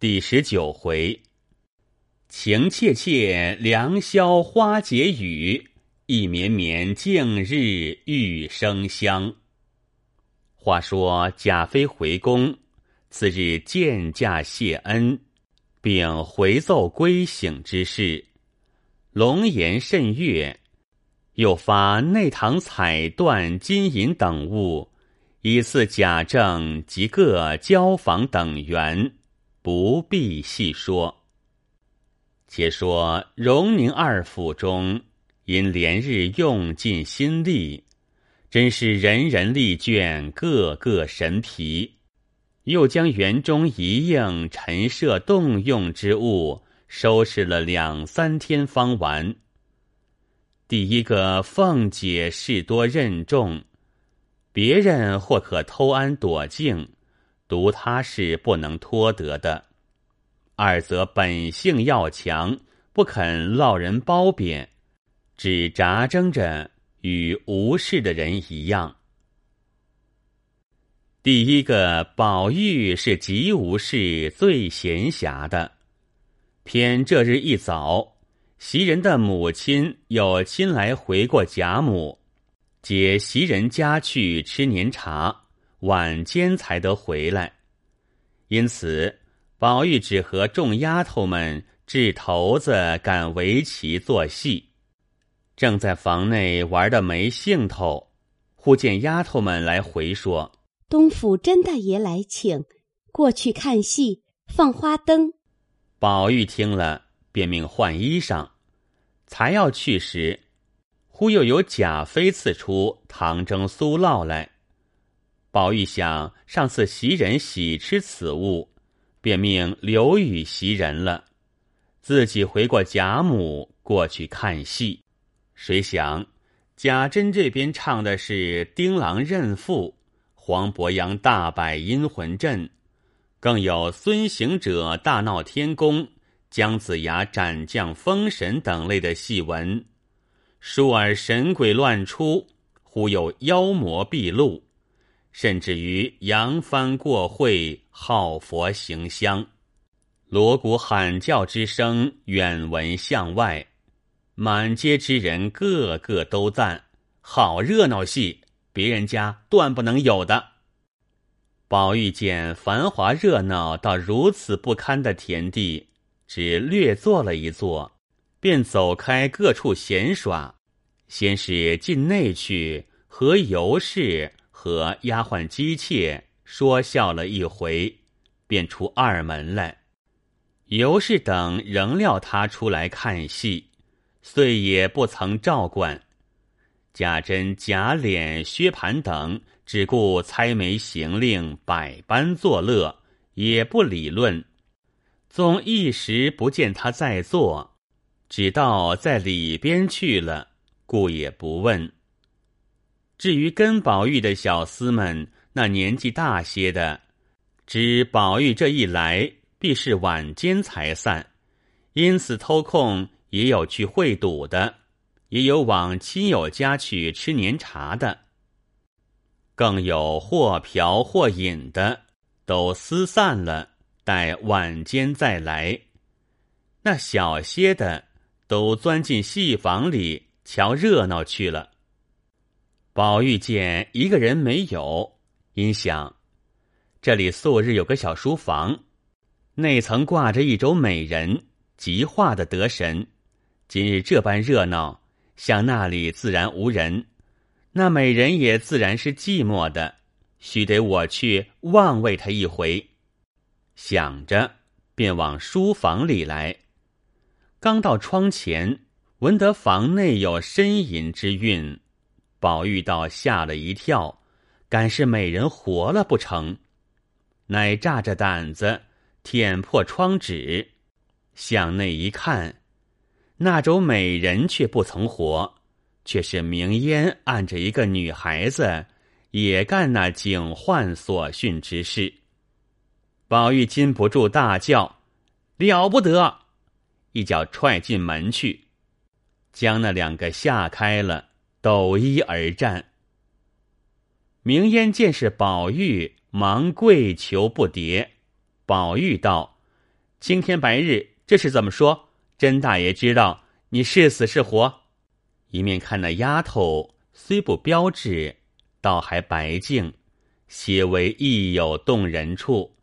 第十九回，情切切，良宵花解语；意绵绵，静日玉生香。话说贾妃回宫，次日见驾谢恩，并回奏归省之事，龙颜甚悦，又发内堂彩缎、金银等物，以赐贾政及各交房等员。不必细说。且说荣宁二府中，因连日用尽心力，真是人人力倦，个个神疲。又将园中一应陈设动用之物收拾了两三天方完。第一个凤姐事多任重，别人或可偷安躲静。独他是不能托得的。二则本性要强，不肯落人褒贬，只扎争着与无事的人一样。第一个宝玉是极无事、最闲暇的，偏这日一早，袭人的母亲又亲来回过贾母，接袭人家去吃年茶。晚间才得回来，因此宝玉只和众丫头们掷骰子、赶围棋、做戏，正在房内玩的没兴头，忽见丫头们来回说：“东府甄大爷来请，过去看戏，放花灯。”宝玉听了，便命换衣裳，才要去时，忽又有贾妃刺出糖蒸酥酪来。宝玉想上次袭人喜吃此物，便命刘宇袭人了，自己回过贾母过去看戏。谁想贾珍这边唱的是《丁郎认父》，黄伯阳大摆阴魂阵，更有孙行者大闹天宫，姜子牙斩将封神等类的戏文，倏尔神鬼乱出，忽有妖魔毕露。甚至于扬帆过会，号佛行香，锣鼓喊叫之声远闻向外，满街之人个个都赞：好热闹戏，别人家断不能有的。宝玉见繁华热闹到如此不堪的田地，只略坐了一坐，便走开各处闲耍。先是进内去和尤氏。和丫鬟姬妾说笑了一回，便出二门来。尤氏等仍料他出来看戏，遂也不曾照管。贾珍、贾琏、薛蟠等只顾猜眉行令，百般作乐，也不理论。纵一时不见他在座，只道在里边去了，故也不问。至于跟宝玉的小厮们，那年纪大些的，知宝玉这一来必是晚间才散，因此偷空也有去会赌的，也有往亲友家去吃年茶的，更有或嫖或饮的，都私散了，待晚间再来。那小些的，都钻进戏房里瞧热闹去了。宝玉见一个人没有，因想这里素日有个小书房，内曾挂着一轴美人，极画的得神。今日这般热闹，想那里自然无人，那美人也自然是寂寞的，须得我去望慰她一回。想着，便往书房里来。刚到窗前，闻得房内有呻吟之韵。宝玉倒吓了一跳，敢是美人活了不成？乃炸着胆子舔破窗纸，向内一看，那种美人却不曾活，却是明烟按着一个女孩子，也干那警幻所训之事。宝玉禁不住大叫：“了不得！”一脚踹进门去，将那两个吓开了。抖衣而战，明烟见是宝玉，忙跪求不迭。宝玉道：“青天白日，这是怎么说？甄大爷知道你是死是活？一面看那丫头虽不标致，倒还白净，些微亦有动人处，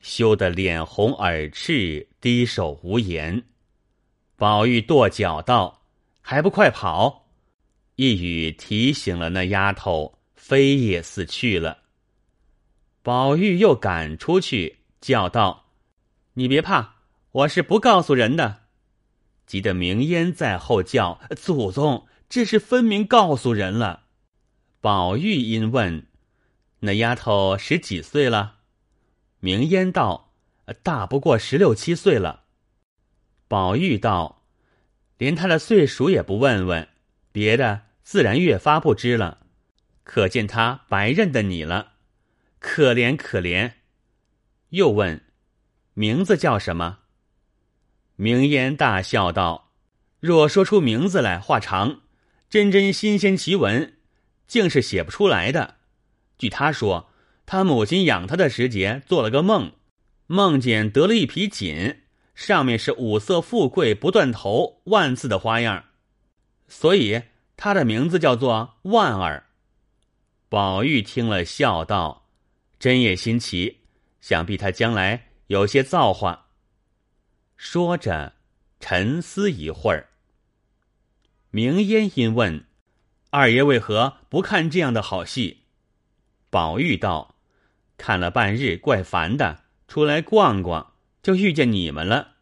羞得脸红耳赤，低首无言。宝玉跺脚道：“还不快跑！”一语提醒了那丫头，飞也似去了。宝玉又赶出去，叫道：“你别怕，我是不告诉人的。”急得明烟在后叫：“祖宗，这是分明告诉人了。”宝玉因问：“那丫头十几岁了？”明烟道：“大不过十六七岁了。”宝玉道：“连她的岁数也不问问，别的自然越发不知了。可见他白认得你了，可怜可怜。”又问：“名字叫什么？”明烟大笑道：“若说出名字来，话长，真真新鲜奇闻，竟是写不出来的。据他说，他母亲养他的时节，做了个梦，梦见得了一匹锦。”上面是五色富贵不断头万字的花样，所以他的名字叫做万儿。宝玉听了，笑道：“真也新奇，想必他将来有些造化。”说着，沉思一会儿。明烟因问：“二爷为何不看这样的好戏？”宝玉道：“看了半日，怪烦的，出来逛逛。”就遇见你们了，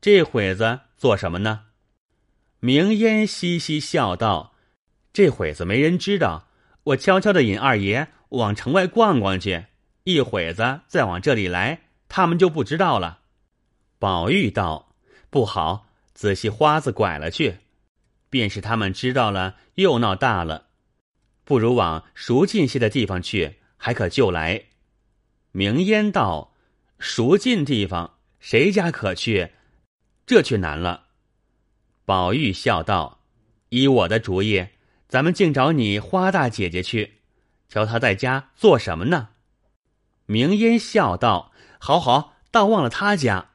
这会子做什么呢？明烟嘻嘻笑道：“这会子没人知道，我悄悄的引二爷往城外逛逛去，一会子再往这里来，他们就不知道了。”宝玉道：“不好，仔细花子拐了去，便是他们知道了，又闹大了。不如往熟近些的地方去，还可救来。”明烟道：“熟近地方。”谁家可去？这却难了。宝玉笑道：“依我的主意，咱们竟找你花大姐姐去，瞧她在家做什么呢？”明烟笑道：“好好，倒忘了她家。”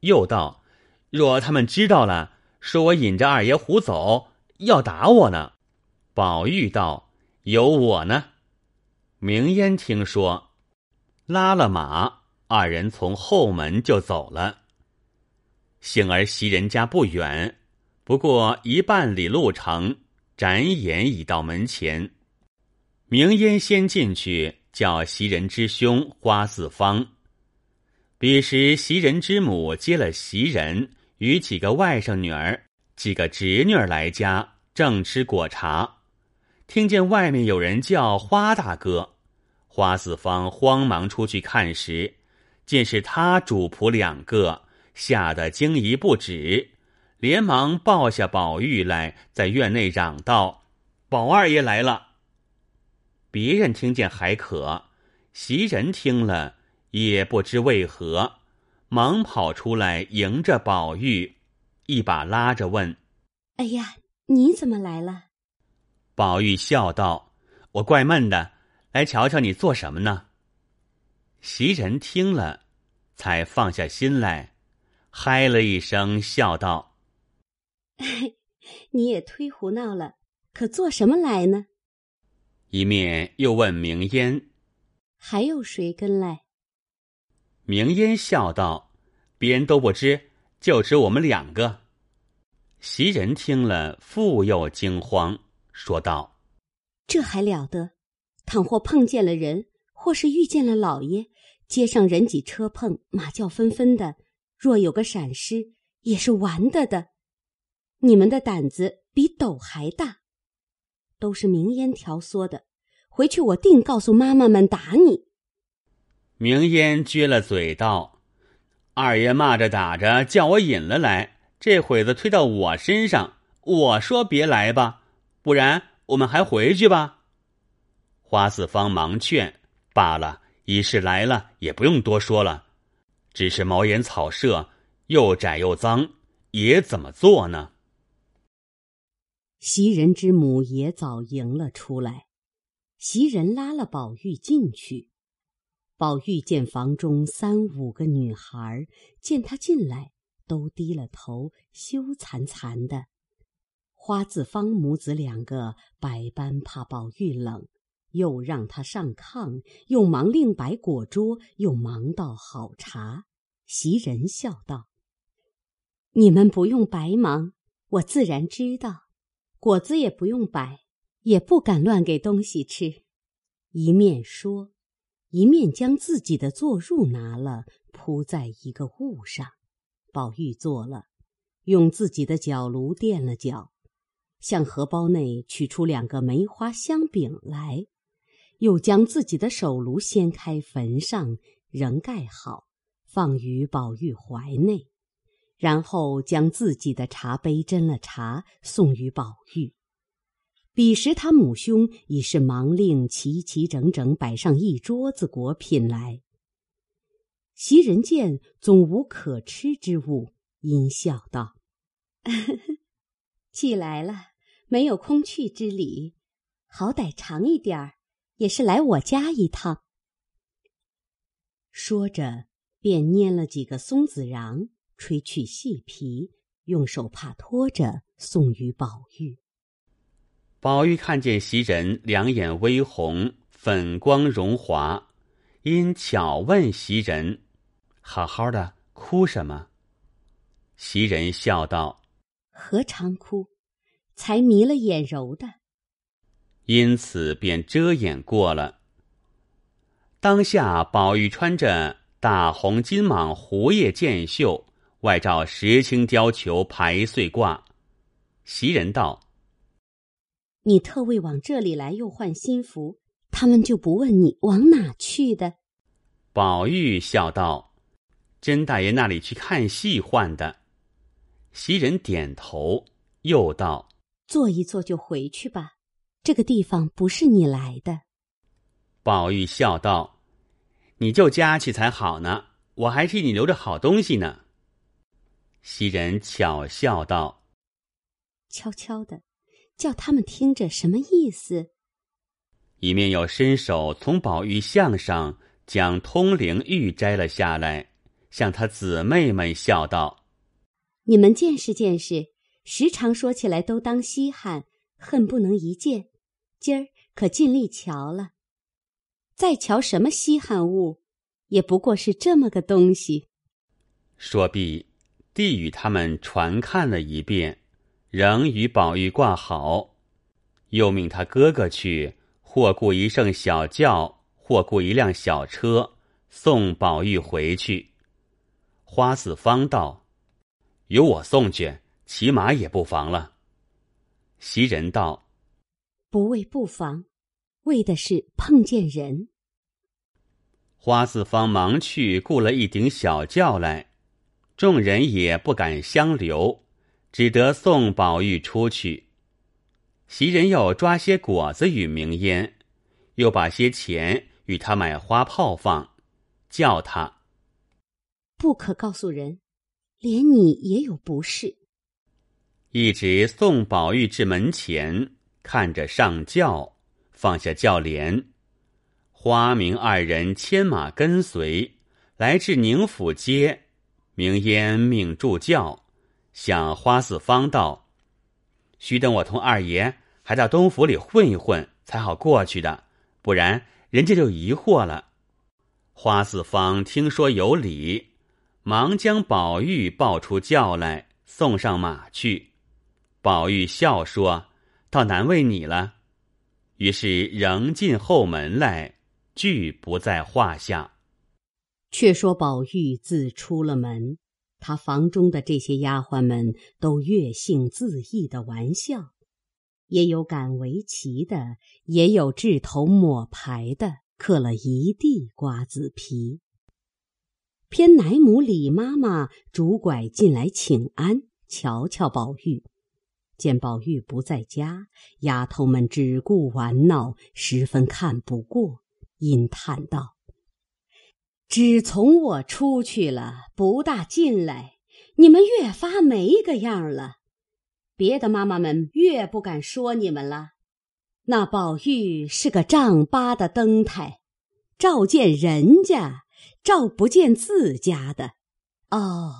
又道：“若他们知道了，说我引着二爷胡走，要打我呢。”宝玉道：“有我呢。”明烟听说，拉了马。二人从后门就走了。幸而袭人家不远，不过一半里路程，转眼已到门前。明烟先进去，叫袭人之兄花四方。彼时袭人之母接了袭人与几个外甥女儿、几个侄女儿来家，正吃果茶，听见外面有人叫花大哥，花四方慌忙出去看时。见是他主仆两个，吓得惊疑不止，连忙抱下宝玉来，在院内嚷道：“宝二爷来了。”别人听见还可，袭人听了也不知为何，忙跑出来迎着宝玉，一把拉着问：“哎呀，你怎么来了？”宝玉笑道：“我怪闷的，来瞧瞧你做什么呢。”袭人听了，才放下心来，嗨了一声，笑道：“ 你也忒胡闹了，可做什么来呢？”一面又问明烟：“还有谁跟来？”明烟笑道：“别人都不知，就只我们两个。”袭人听了，复又惊慌，说道：“这还了得！倘或碰见了人。”或是遇见了老爷，街上人挤车碰，马叫纷纷的，若有个闪失，也是完的的。你们的胆子比斗还大，都是明烟挑唆的。回去我定告诉妈妈们打你。明烟撅了嘴道：“二爷骂着打着，叫我引了来，这会子推到我身上，我说别来吧，不然我们还回去吧。”花四方忙劝。罢了，已是来了，也不用多说了。只是茅檐草舍又窄又脏，也怎么做呢？袭人之母也早迎了出来，袭人拉了宝玉进去。宝玉见房中三五个女孩见他进来，都低了头，羞惭惭的。花子芳母子两个百般怕宝玉冷，又让他上炕，又忙另摆果桌，又忙倒好茶。袭人笑道：“你们不用白忙，我自然知道。果子也不用摆，也不敢乱给东西吃。”一面说。一面将自己的坐褥拿了，铺在一个物上。宝玉坐了，用自己的脚炉垫了脚，向荷包内取出两个梅花香饼来，又将自己的手炉掀开，焚上，仍盖好，放于宝玉怀内，然后将自己的茶杯斟了茶，送与宝玉。彼时他母兄已是忙令齐齐整整摆上一桌子果品来。袭人见总无可吃之物，因笑道：“既来了，没有空去之理，好歹尝一点儿，也是来我家一趟。”说着，便拈了几个松子瓤，吹去细皮，用手帕托着，送与宝玉。宝玉看见袭人两眼微红，粉光荣华，因巧问袭人：“好好的，哭什么？”袭人笑道：“何尝哭，才迷了眼柔的。”因此便遮掩过了。当下宝玉穿着大红金蟒狐叶箭袖，外罩石青貂裘排穗褂。袭人道。你特为往这里来，又换新服，他们就不问你往哪去的。宝玉笑道：“甄大爷那里去看戏换的。”袭人点头，又道：“坐一坐就回去吧，这个地方不是你来的。”宝玉笑道：“你就家去才好呢，我还替你留着好东西呢。”袭人巧笑道：“悄悄的。”叫他们听着什么意思？一面又伸手从宝玉项上将通灵玉摘了下来，向他姊妹们笑道：“你们见识见识，时常说起来都当稀罕，恨不能一见。今儿可尽力瞧了，再瞧什么稀罕物，也不过是这么个东西。”说毕，递与他们传看了一遍。仍与宝玉挂好，又命他哥哥去，或雇一乘小轿，或雇一辆小车，送宝玉回去。花四方道：“由我送去，骑马也不妨了。”袭人道：“不为不妨，为的是碰见人。”花四方忙去雇了一顶小轿来，众人也不敢相留。只得送宝玉出去。袭人又抓些果子与明烟，又把些钱与他买花炮放，叫他不可告诉人，连你也有不是。一直送宝玉至门前，看着上轿，放下轿帘，花明二人牵马跟随，来至宁府街，明烟命助教。向花四方道：“须等我同二爷还到东府里混一混，才好过去的，不然人家就疑惑了。”花四方听说有理，忙将宝玉抱出轿来，送上马去。宝玉笑说：“倒难为你了。”于是仍进后门来，俱不在话下。却说宝玉自出了门。他房中的这些丫鬟们都越性自意的玩笑，也有赶围棋的，也有掷头抹牌的，嗑了一地瓜子皮。偏奶母李妈妈拄拐进来请安，瞧瞧宝玉，见宝玉不在家，丫头们只顾玩闹，十分看不过，因叹道。只从我出去了，不大进来，你们越发没个样了。别的妈妈们越不敢说你们了。那宝玉是个丈八的灯台，照见人家，照不见自家的。哦，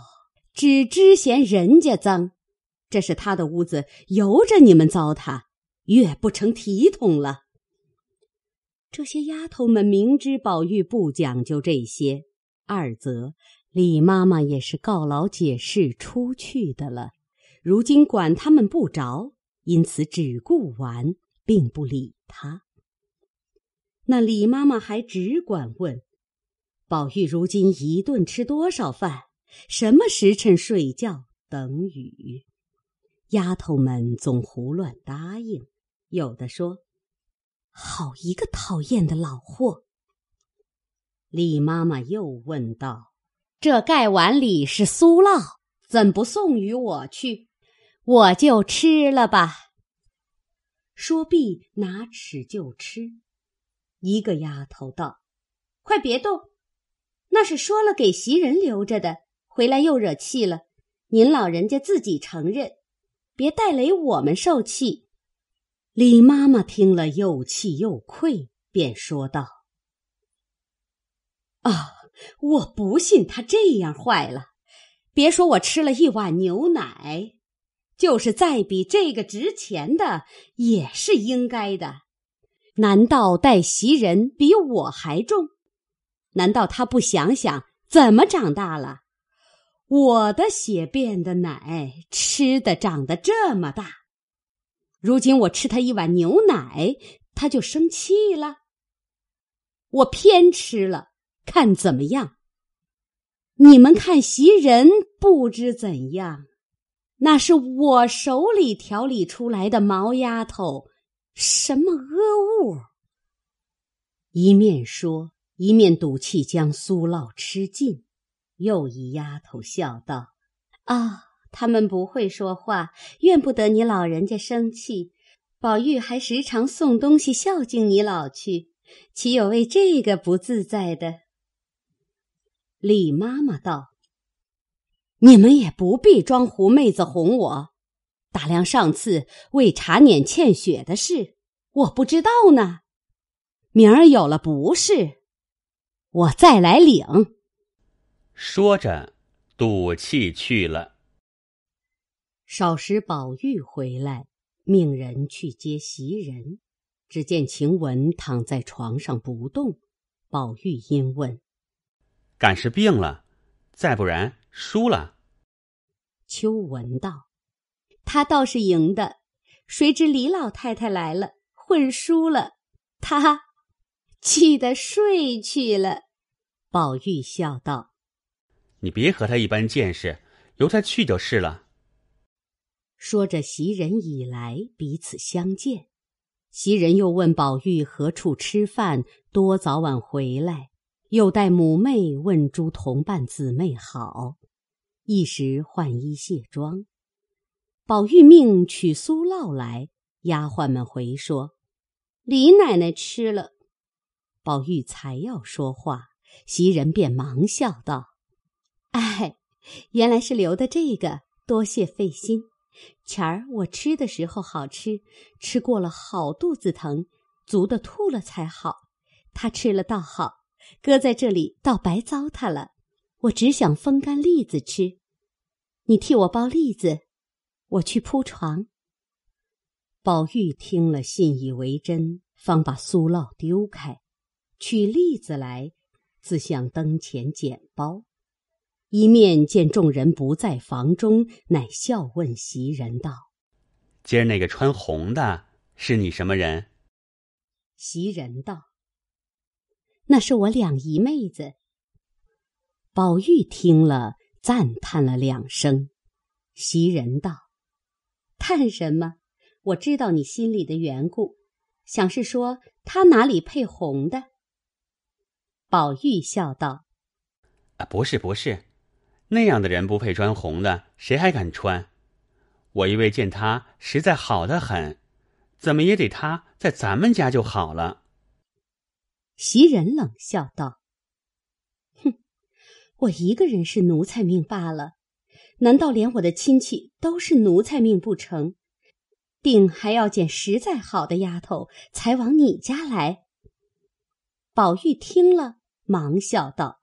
只知嫌人家脏，这是他的屋子，由着你们糟蹋，越不成体统了。这些丫头们明知宝玉不讲究这些，二则李妈妈也是告老解释出去的了，如今管他们不着，因此只顾玩，并不理他。那李妈妈还只管问：宝玉如今一顿吃多少饭？什么时辰睡觉？等语。丫头们总胡乱答应，有的说。好一个讨厌的老货！李妈妈又问道：“这盖碗里是酥酪，怎不送与我去？我就吃了吧。”说毕，拿尺就吃。一个丫头道：“快别动，那是说了给袭人留着的，回来又惹气了。您老人家自己承认，别带累我们受气。”李妈妈听了，又气又愧，便说道：“啊，我不信他这样坏了。别说我吃了一碗牛奶，就是再比这个值钱的，也是应该的。难道带袭人比我还重？难道他不想想怎么长大了？我的血变的奶，吃的长得这么大。”如今我吃他一碗牛奶，他就生气了。我偏吃了，看怎么样？你们看袭人不知怎样，那是我手里调理出来的毛丫头，什么恶物？一面说，一面赌气将酥酪吃尽。又一丫头笑道：“啊。”他们不会说话，怨不得你老人家生气。宝玉还时常送东西孝敬你老去，岂有为这个不自在的？李妈妈道：“你们也不必装狐妹子哄我。打量上次为茶碾欠血的事，我不知道呢。明儿有了不是，我再来领。”说着，赌气去了。少时，宝玉回来，命人去接袭人。只见晴雯躺在床上不动。宝玉因问：“敢是病了？再不然输了？”秋闻道：“他倒是赢的，谁知李老太太来了，混输了，他气得睡去了。”宝玉笑道：“你别和他一般见识，由他去就是了。”说着，袭人已来，彼此相见。袭人又问宝玉何处吃饭，多早晚回来，又带母妹问诸同伴姊妹好。一时换衣卸妆，宝玉命取酥酪来，丫鬟们回说：“李奶奶吃了。”宝玉才要说话，袭人便忙笑道：“哎，原来是留的这个，多谢费心。”前儿我吃的时候好吃，吃过了好肚子疼，足的吐了才好。他吃了倒好，搁在这里倒白糟蹋了。我只想风干栗子吃，你替我包栗子，我去铺床。宝玉听了，信以为真，方把酥酪丢开，取栗子来，自向灯前捡包。一面见众人不在房中，乃笑问袭人道：“今儿那个穿红的是你什么人？”袭人道：“那是我两姨妹子。”宝玉听了，赞叹了两声。袭人道：“叹什么？我知道你心里的缘故，想是说她哪里配红的？”宝玉笑道：“啊，不是，不是。”那样的人不配穿红的，谁还敢穿？我因为见他实在好的很，怎么也得他在咱们家就好了。袭人冷笑道：“哼，我一个人是奴才命罢了，难道连我的亲戚都是奴才命不成？定还要捡实在好的丫头才往你家来。”宝玉听了，忙笑道：“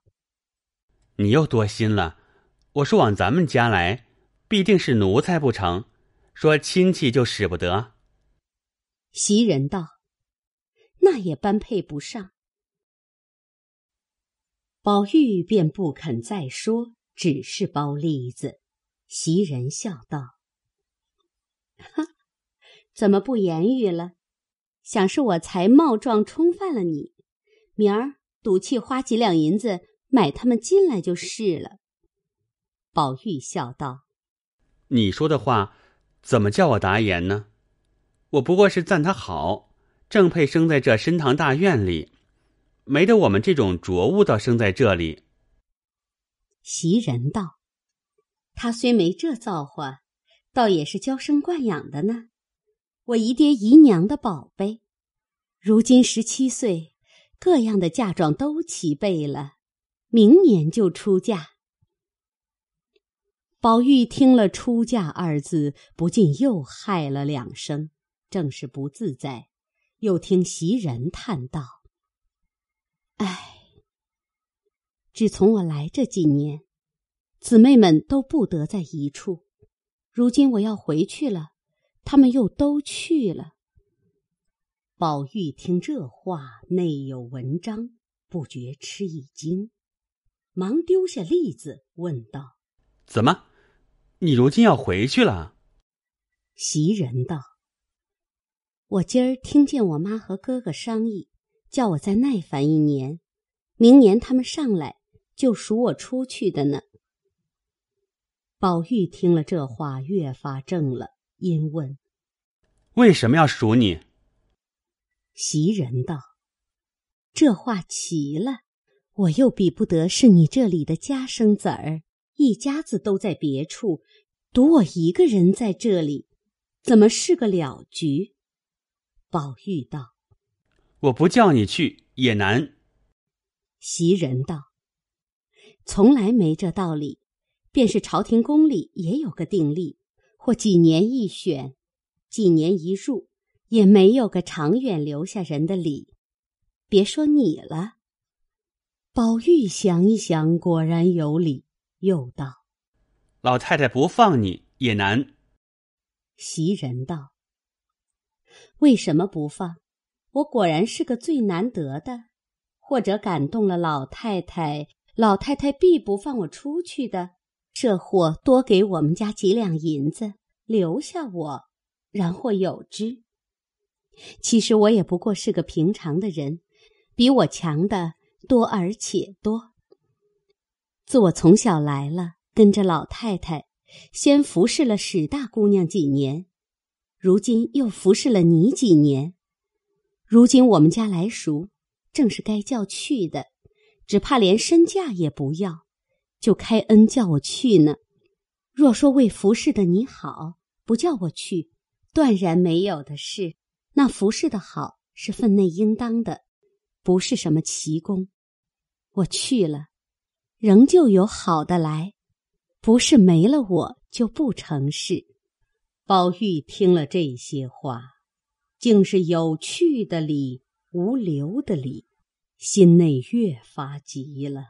你又多心了。我说往咱们家来，必定是奴才不成？说亲戚就使不得。”袭人道：“那也般配不上。”宝玉便不肯再说，只是包栗子。袭人笑道：“哈，怎么不言语了？想是我才冒撞冲犯了你，明儿赌气花几两银子买他们进来就是了。”宝玉笑道：“你说的话，怎么叫我答言呢？我不过是赞他好，正配生在这深堂大院里。”没得我们这种浊物倒生在这里。袭人道：“他虽没这造化，倒也是娇生惯养的呢。我姨爹姨娘的宝贝，如今十七岁，各样的嫁妆都齐备了，明年就出嫁。”宝玉听了“出嫁”二字，不禁又害了两声，正是不自在。又听袭人叹道。唉，只从我来这几年，姊妹们都不得在一处。如今我要回去了，他们又都去了。宝玉听这话，内有文章，不觉吃一惊，忙丢下栗子，问道：“怎么，你如今要回去了？”袭人道：“我今儿听见我妈和哥哥商议。”叫我再耐烦一年，明年他们上来就赎我出去的呢。宝玉听了这话，越发怔了，因问：“为什么要赎你？”袭人道：“这话奇了，我又比不得是你这里的家生子儿，一家子都在别处，独我一个人在这里，怎么是个了局？”宝玉道。我不叫你去也难。袭人道：“从来没这道理，便是朝廷宫里也有个定例，或几年一选，几年一入，也没有个长远留下人的理。别说你了。”宝玉想一想，果然有理，又道：“老太太不放你也难。”袭人道：“为什么不放？”我果然是个最难得的，或者感动了老太太，老太太必不放我出去的。这货多给我们家几两银子，留下我，然或有之。其实我也不过是个平常的人，比我强的多而且多。自我从小来了，跟着老太太，先服侍了史大姑娘几年，如今又服侍了你几年。如今我们家来赎，正是该叫去的，只怕连身价也不要，就开恩叫我去呢。若说为服侍的你好，不叫我去，断然没有的事。那服侍的好是分内应当的，不是什么奇功。我去了，仍旧有好的来，不是没了我就不成事。宝玉听了这些话。竟是有趣的理，无留的理，心内越发急了，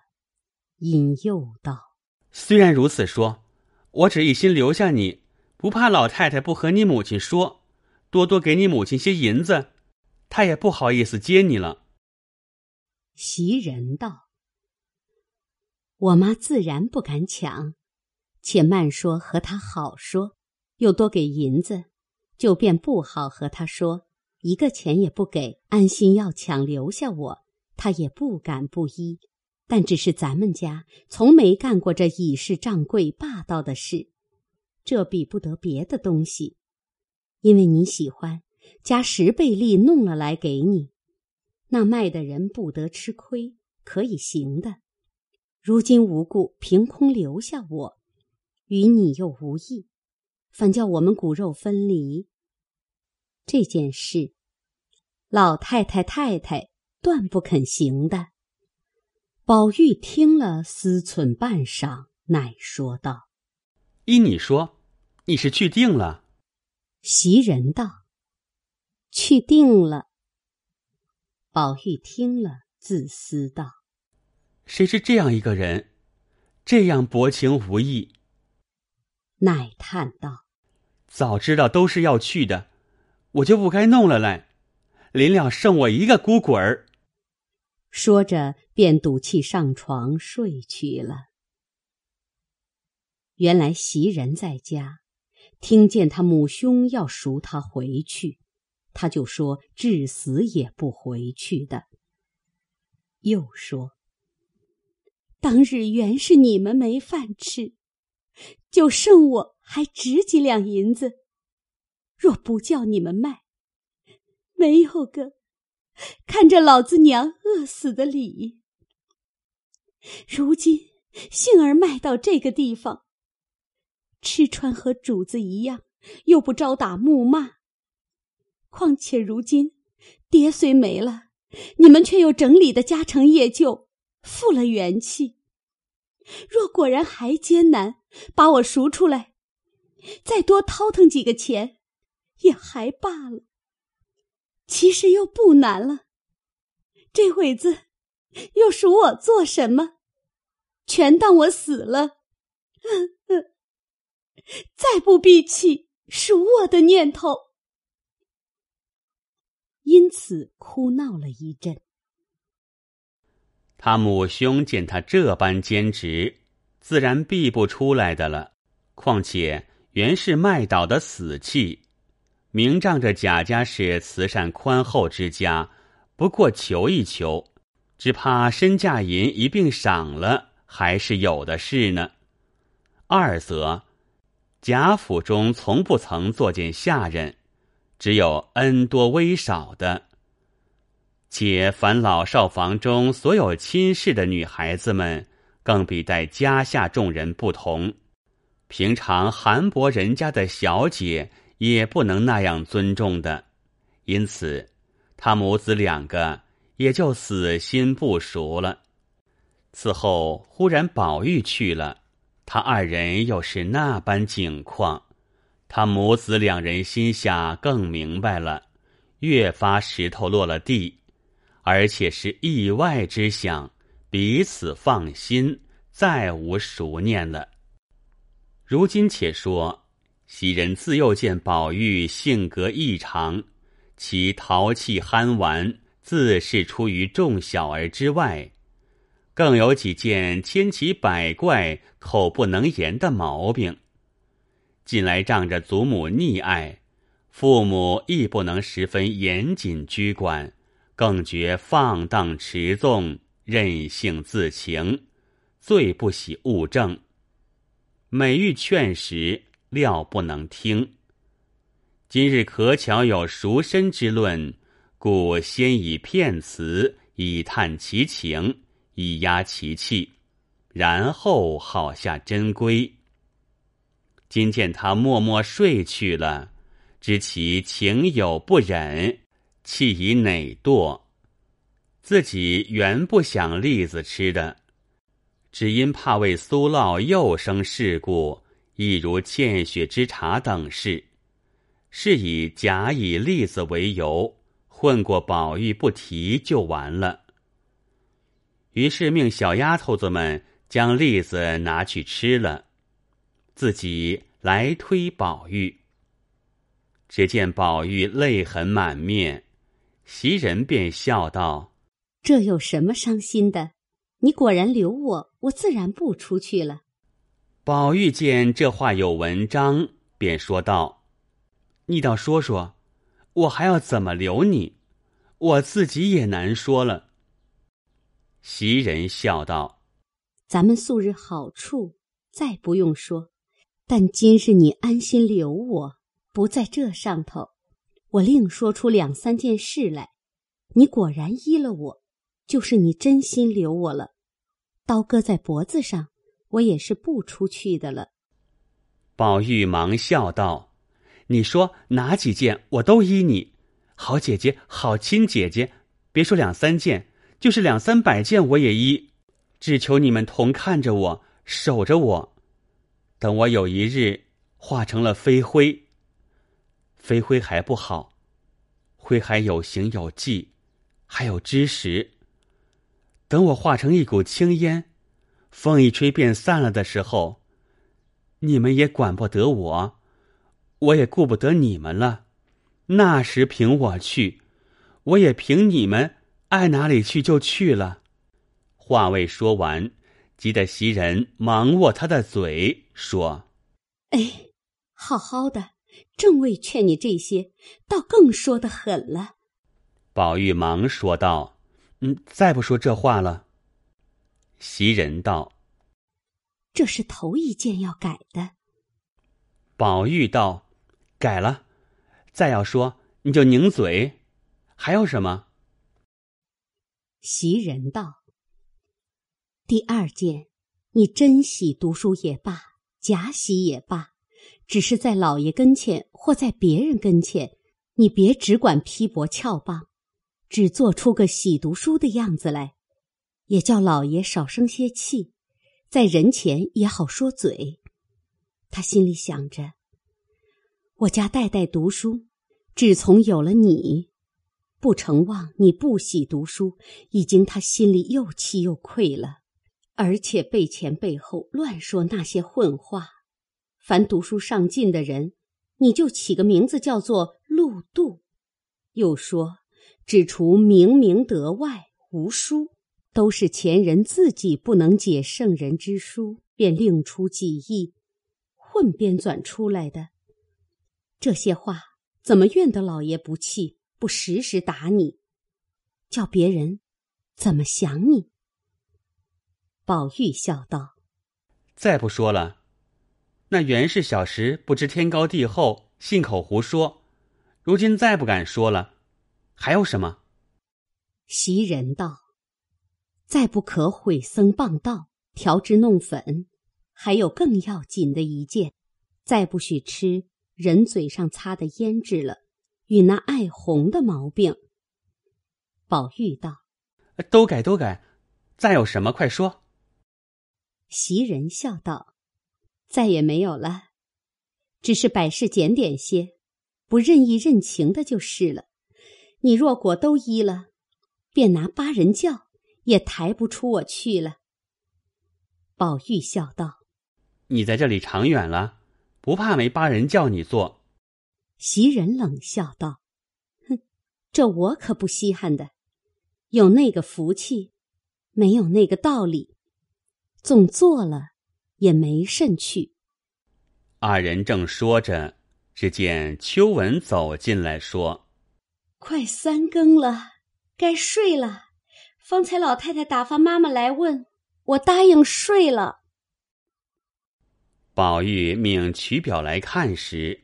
引诱道：“虽然如此说，我只一心留下你，不怕老太太不和你母亲说，多多给你母亲些银子，她也不好意思接你了。”袭人道：“我妈自然不敢抢，且慢说和她好说，又多给银子。”就便不好和他说，一个钱也不给，安心要抢留下我，他也不敢不依。但只是咱们家从没干过这以势仗贵、霸道的事，这比不得别的东西。因为你喜欢，加十倍利弄了来给你，那卖的人不得吃亏，可以行的。如今无故凭空留下我，与你又无异。反叫我们骨肉分离。这件事，老太太太太断不肯行的。宝玉听了，思忖半晌，乃说道：“依你说，你是去定了。”袭人道：“去定了。”宝玉听了，自私道：“谁是这样一个人，这样薄情无义？”乃叹道：“早知道都是要去的，我就不该弄了来，临了剩我一个孤鬼儿。”说着，便赌气上床睡去了。原来袭人在家，听见他母兄要赎他回去，他就说至死也不回去的。又说：“当日原是你们没饭吃，就剩我还值几两银子，若不叫你们卖，没有个。”看着老子娘饿死的理，如今幸而卖到这个地方，吃穿和主子一样，又不招打怒骂。况且如今爹虽没了，你们却又整理的家成业就，复了元气。若果然还艰难，把我赎出来，再多掏腾几个钱，也还罢了。其实又不难了，这会子又赎我做什么？全当我死了，再不闭气赎我的念头。因此哭闹了一阵。他母兄见他这般坚持，自然避不出来的了。况且原是麦岛的死气。明仗着贾家是慈善宽厚之家，不过求一求，只怕身价银一并赏了，还是有的是呢。二则，贾府中从不曾作见下人，只有恩多威少的。且凡老少房中所有亲事的女孩子们，更比待家下众人不同。平常韩薄人家的小姐。也不能那样尊重的，因此他母子两个也就死心不熟了。此后忽然宝玉去了，他二人又是那般景况，他母子两人心下更明白了，越发石头落了地，而且是意外之想，彼此放心，再无熟念了。如今且说。袭人自幼见宝玉性格异常，其淘气憨玩，自是出于众小儿之外，更有几件千奇百怪、口不能言的毛病。近来仗着祖母溺爱，父母亦不能十分严谨拘管，更觉放荡持纵、任性自情，最不喜物证。每欲劝时，料不能听。今日可巧有赎身之论，故先以骗词以探其情，以压其气，然后好下真规。今见他默默睡去了，知其情有不忍，气以馁惰。自己原不想栗子吃的，只因怕为苏烙又生事故。亦如见血之茶等事，是以假以栗子为由，混过宝玉不提就完了。于是命小丫头子们将栗子拿去吃了，自己来推宝玉。只见宝玉泪痕满面，袭人便笑道：“这有什么伤心的？你果然留我，我自然不出去了。”宝玉见这话有文章，便说道：“你倒说说，我还要怎么留你？我自己也难说了。”袭人笑道：“咱们素日好处再不用说，但今日你安心留我，不在这上头，我另说出两三件事来。你果然依了我，就是你真心留我了，刀割在脖子上。”我也是不出去的了。宝玉忙笑道：“你说哪几件，我都依你。好姐姐，好亲姐姐，别说两三件，就是两三百件我也依。只求你们同看着我，守着我。等我有一日化成了飞灰，飞灰还不好，灰还有形有迹，还有知识。等我化成一股青烟，风一吹便散了的时候，你们也管不得我，我也顾不得你们了。那时凭我去，我也凭你们爱哪里去就去了。话未说完，急得袭人忙握他的嘴说：“哎，好好的，正为劝你这些，倒更说的狠了。”宝玉忙说道：“嗯，再不说这话了。”袭人道：“这是头一件要改的。”宝玉道：“改了。”再要说，你就拧嘴，还有什么？袭人道：“第二件，你真喜读书也罢，假喜也罢，只是在老爷跟前或在别人跟前，你别只管批驳翘棒，只做出个喜读书的样子来，也叫老爷少生些气，在人前也好说嘴。”他心里想着。我家代代读书，只从有了你，不成望你不喜读书，已经他心里又气又愧了，而且背前背后乱说那些混话。凡读书上进的人，你就起个名字叫做陆度，又说只除明明德外无书，都是前人自己不能解圣人之书，便另出己意，混编纂出来的。这些话怎么怨得老爷不气，不时时打你，叫别人怎么想你？宝玉笑道：“再不说了，那原是小时不知天高地厚，信口胡说。如今再不敢说了，还有什么？”袭人道：“再不可毁僧谤道，调脂弄粉，还有更要紧的一件，再不许吃。”人嘴上擦的胭脂了，与那爱红的毛病。宝玉道：“都改都改，再有什么快说。”袭人笑道：“再也没有了，只是百事检点些，不任意任情的就是了。你若果都依了，便拿八人轿也抬不出我去了。”宝玉笑道：“你在这里长远了。”不怕没八人叫你做，袭人冷笑道：“哼，这我可不稀罕的，有那个福气，没有那个道理，总做了也没甚去。”二人正说着，只见秋文走进来，说：“快三更了，该睡了。方才老太太打发妈妈来问，我答应睡了。”宝玉命取表来看时，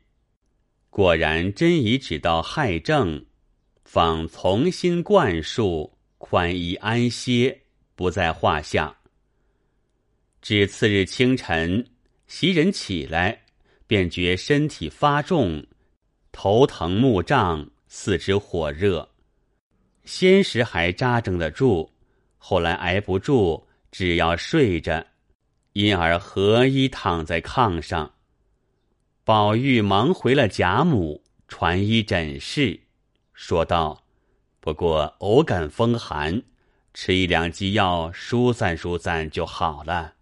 果然真已指到亥正，方从新灌输，宽衣安歇，不在话下。至次日清晨，袭人起来，便觉身体发重，头疼目胀，四肢火热。先时还扎正得住，后来挨不住，只要睡着。因而合衣躺在炕上，宝玉忙回了贾母，传医诊视，说道：“不过偶感风寒，吃一两剂药疏散疏散就好了。”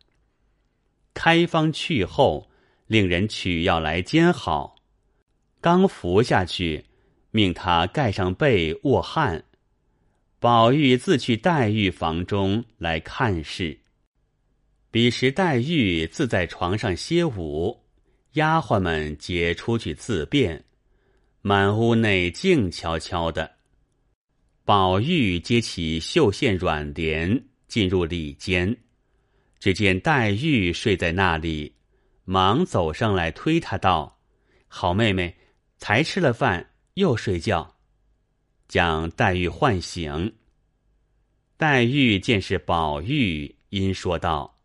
开方去后，令人取药来煎好，刚服下去，命他盖上被卧汗。宝玉自去黛玉房中来看事。彼时黛玉自在床上歇舞，丫鬟们皆出去自便，满屋内静悄悄的。宝玉接起绣线软帘，进入里间，只见黛玉睡在那里，忙走上来推她道：“好妹妹，才吃了饭又睡觉。”将黛玉唤醒。黛玉见是宝玉，因说道。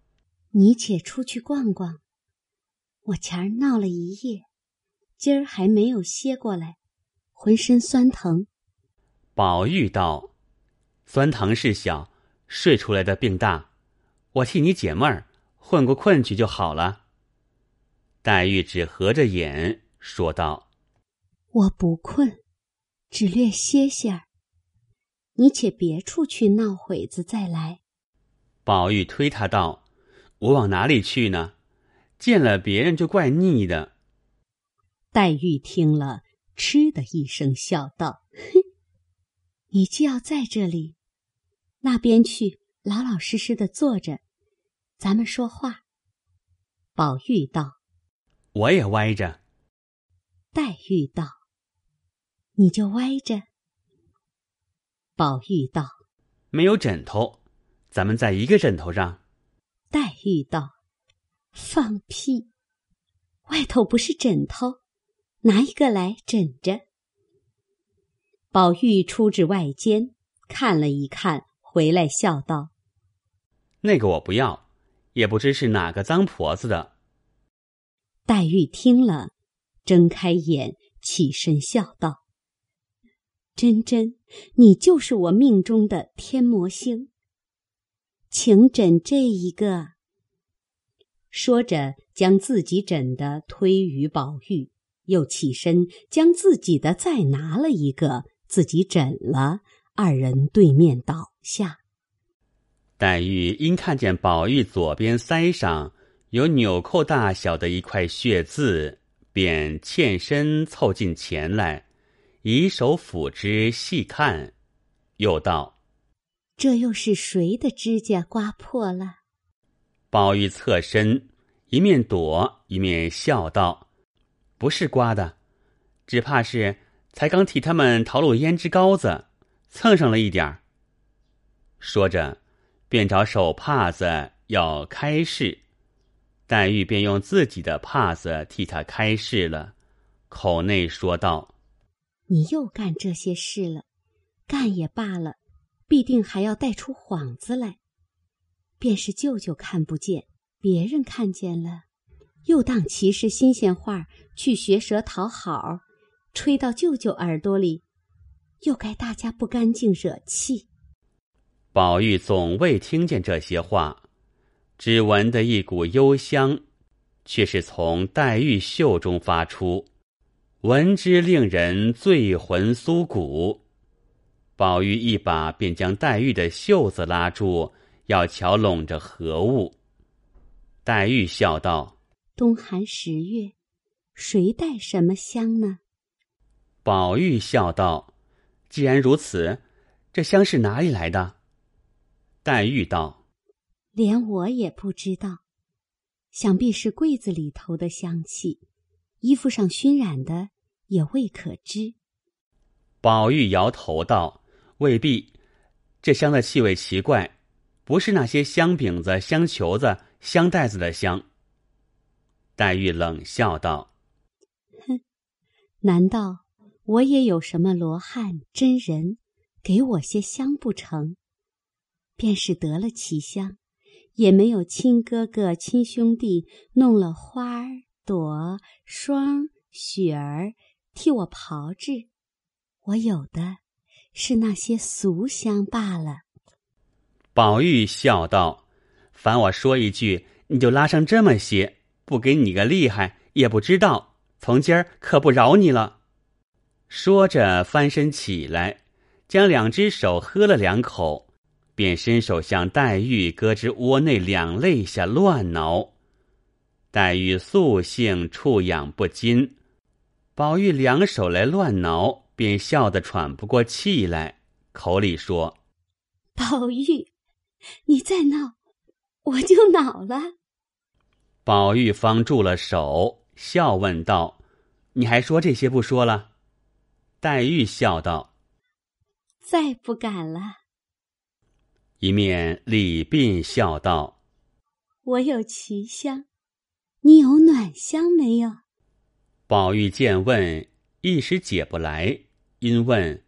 你且出去逛逛，我前儿闹了一夜，今儿还没有歇过来，浑身酸疼。宝玉道：“酸疼是小，睡出来的病大，我替你解闷儿，混过困去就好了。”黛玉只合着眼说道：“我不困，只略歇歇儿。你且别处去闹会子再来。”宝玉推他道：“我往哪里去呢？见了别人就怪腻的。”黛玉听了，嗤的一声笑道：“哼，你既要在这里，那边去老老实实的坐着，咱们说话。”宝玉道：“我也歪着。”黛玉道：“你就歪着。”宝玉道：“没有枕头，咱们在一个枕头上。”黛玉道：“放屁！外头不是枕头，拿一个来枕着。”宝玉出至外间，看了一看，回来笑道：“那个我不要，也不知是哪个脏婆子的。”黛玉听了。睁开眼，起身笑道：“真真，你就是我命中的天魔星，请枕这一个。”说着，将自己枕的推与宝玉，又起身将自己的再拿了一个，自己枕了。二人对面倒下。黛玉因看见宝玉左边腮上有纽扣大小的一块血渍。便欠身凑近前来，以手抚之细看，又道：“这又是谁的指甲刮破了？”宝玉侧身，一面躲，一面笑道：“不是刮的，只怕是才刚替他们淘露胭脂膏子，蹭上了一点儿。”说着，便找手帕子要开示。黛玉便用自己的帕子替他开示了，口内说道：“你又干这些事了，干也罢了，必定还要带出幌子来。便是舅舅看不见，别人看见了，又当其是新鲜话去学舌讨好，吹到舅舅耳朵里，又该大家不干净，惹气。”宝玉总未听见这些话。只闻得一股幽香，却是从黛玉袖中发出，闻之令人醉魂酥骨。宝玉一把便将黛玉的袖子拉住，要瞧拢着何物。黛玉笑道：“冬寒十月，谁带什么香呢？”宝玉笑道：“既然如此，这香是哪里来的？”黛玉道。连我也不知道，想必是柜子里头的香气，衣服上熏染的也未可知。宝玉摇头道：“未必，这香的气味奇怪，不是那些香饼子、香球子、香袋子的香。”黛玉冷笑道：“哼，难道我也有什么罗汉真人给我些香不成？便是得了奇香。”也没有亲哥哥、亲兄弟弄了花儿、朵、霜、雪儿替我炮制，我有的是那些俗香罢了。宝玉笑道：“凡我说一句，你就拉上这么些，不给你个厉害也不知道。从今儿可不饶你了。”说着翻身起来，将两只手喝了两口。便伸手向黛玉胳肢窝内两肋下乱挠，黛玉素性触痒不禁，宝玉两手来乱挠，便笑得喘不过气来，口里说：“宝玉，你再闹，我就恼了。”宝玉方住了手，笑问道：“你还说这些不说了？”黛玉笑道：“再不敢了。”一面礼鬓笑道：“我有奇香，你有暖香没有？”宝玉见问，一时解不来，因问：“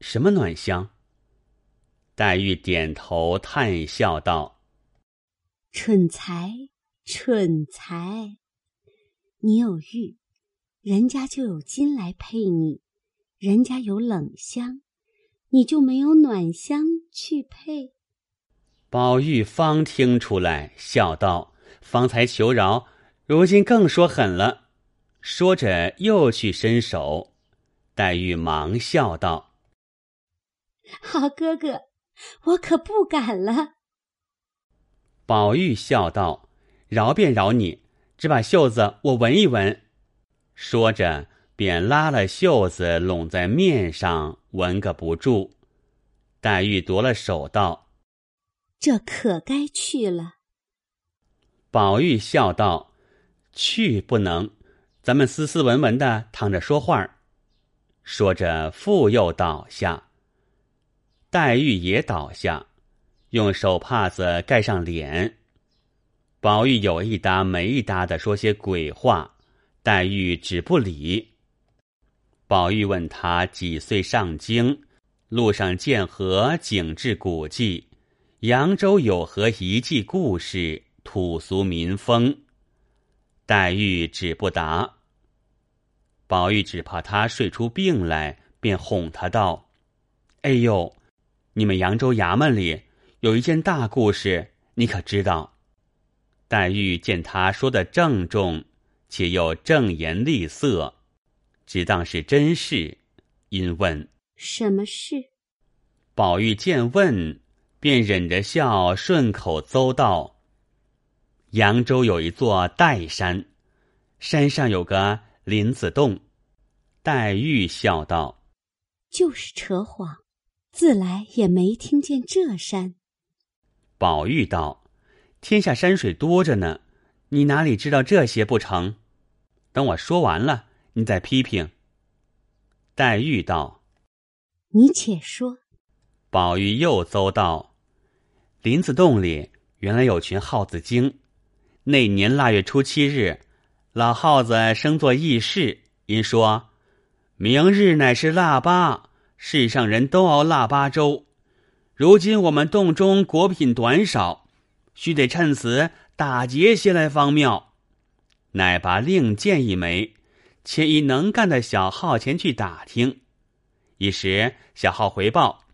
什么暖香？”黛玉点头叹笑道：“蠢材，蠢材！你有玉，人家就有金来配你；人家有冷香。”你就没有暖香去配？宝玉方听出来，笑道：“方才求饶，如今更说狠了。”说着又去伸手，黛玉忙笑道：“好哥哥，我可不敢了。”宝玉笑道：“饶便饶你，只把袖子我闻一闻。”说着，便拉了袖子拢在面上，闻个不住。黛玉夺了手道：“这可该去了。”宝玉笑道：“去不能，咱们斯斯文文的躺着说话。”说着，复又倒下。黛玉也倒下，用手帕子盖上脸。宝玉有一搭没一搭的说些鬼话，黛玉只不理。宝玉问他几岁上京，路上见何景致古迹，扬州有何遗迹故事，土俗民风。黛玉只不答。宝玉只怕他睡出病来，便哄他道：“哎呦，你们扬州衙门里有一件大故事，你可知道？”黛玉见他说的郑重，且又正言厉色，只当是真事，因问：“什么事？”宝玉见问，便忍着笑，顺口诌道：“扬州有一座岱山，山上有个。”林子洞，黛玉笑道：“就是扯谎，自来也没听见这山。”宝玉道：“天下山水多着呢，你哪里知道这些不成？等我说完了，你再批评。”黛玉道：“你且说。”宝玉又诌道：“林子洞里原来有群耗子精，那年腊月初七日。”老耗子生作议事，因说：“明日乃是腊八，世上人都熬腊八粥。如今我们洞中果品短少，须得趁此打劫些来方妙。”乃把令箭一枚，且以能干的小号前去打听。一时小号回报，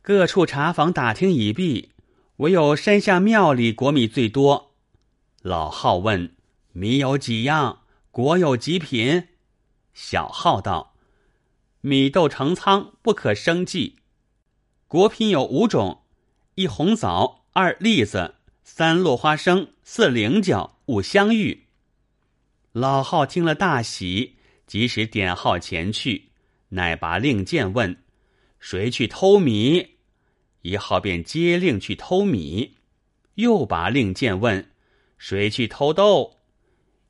各处茶坊打听已毕，唯有山下庙里果米最多。老号问。米有几样？果有几品？小号道：“米豆成仓，不可生计。果品有五种：一红枣，二栗子，三落花生，四菱角，五香芋。”老号听了大喜，即时点号前去，乃拔令箭问：“谁去偷米？”一号便接令去偷米，又拔令箭问：“谁去偷豆？”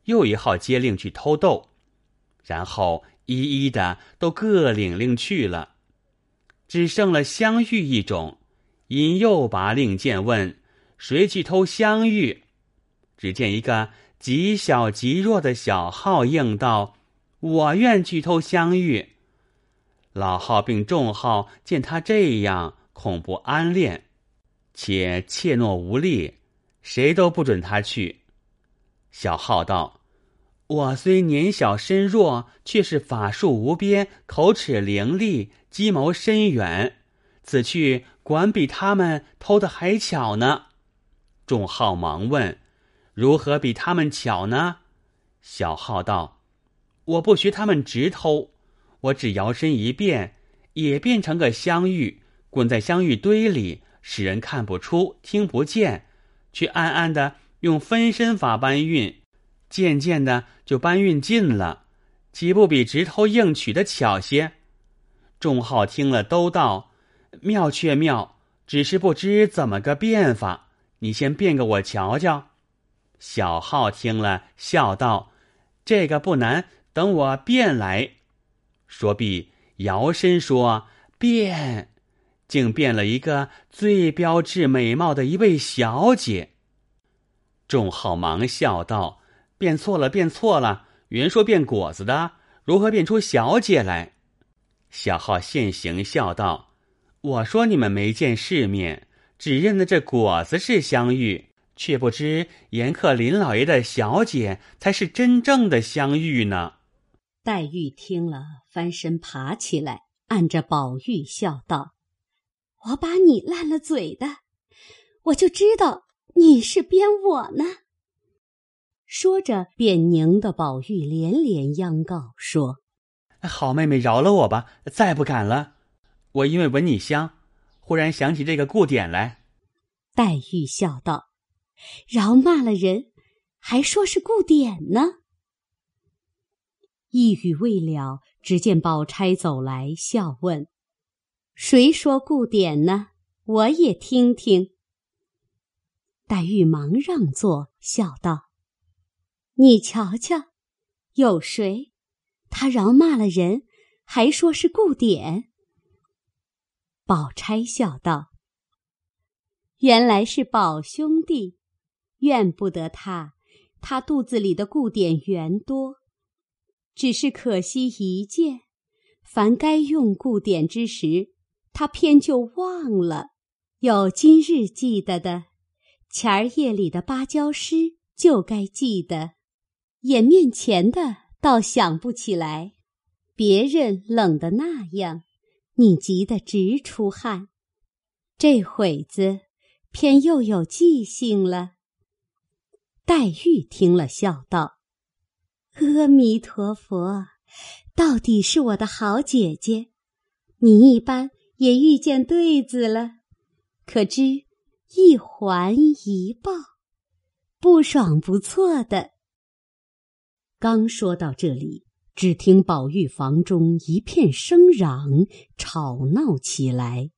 又一号接令去偷豆，然后一一的都各领令去了，只剩了香玉一种。因又拔令箭问谁去偷香玉，只见一个极小极弱的小号应道：“我愿去偷香玉。”老号并众号见他这样，恐不安恋，且怯懦无力，谁都不准他去。小号道。我虽年小身弱，却是法术无边，口齿伶俐，计谋深远。此去管比他们偷的还巧呢。众号忙问：“如何比他们巧呢？”小号道：“我不学他们直偷，我只摇身一变，也变成个香玉，滚在香玉堆里，使人看不出、听不见，却暗暗的用分身法搬运。”渐渐的就搬运尽了，岂不比直偷硬取的巧些？众号听了都道：“妙却妙，只是不知怎么个变法。你先变个我瞧瞧。”小号听了笑道：“这个不难，等我变来。”说毕，摇身说：“变！”竟变了一个最标致美貌的一位小姐。众好忙笑道。变错了，变错了！原说变果子的，如何变出小姐来？小号现形笑道：“我说你们没见世面，只认得这果子是香玉，却不知严克林老爷的小姐才是真正的香玉呢。”黛玉听了，翻身爬起来，按着宝玉笑道：“我把你烂了嘴的，我就知道你是编我呢。”说着，便拧得宝玉连连央告说：“好妹妹，饶了我吧，再不敢了。我因为闻你香，忽然想起这个故典来。”黛玉笑道：“饶骂了人，还说是故典呢。一语未了，只见宝钗走来，笑问：“谁说顾典呢？我也听听。”黛玉忙让座，笑道：“你瞧瞧，有谁？他饶骂了人，还说是顾典。”宝钗笑道：“原来是宝兄弟，怨不得他。他肚子里的顾典原多，只是可惜一件。凡该用故典之时，他偏就忘了。有今日记得的。”前儿夜里的芭蕉诗就该记得，眼面前的倒想不起来。别人冷的那样，你急得直出汗。这会子偏又有记性了。黛玉听了，笑道：“阿弥陀佛，到底是我的好姐姐，你一般也遇见对子了，可知？”一环一抱，不爽不错的。刚说到这里，只听宝玉房中一片声嚷，吵闹起来。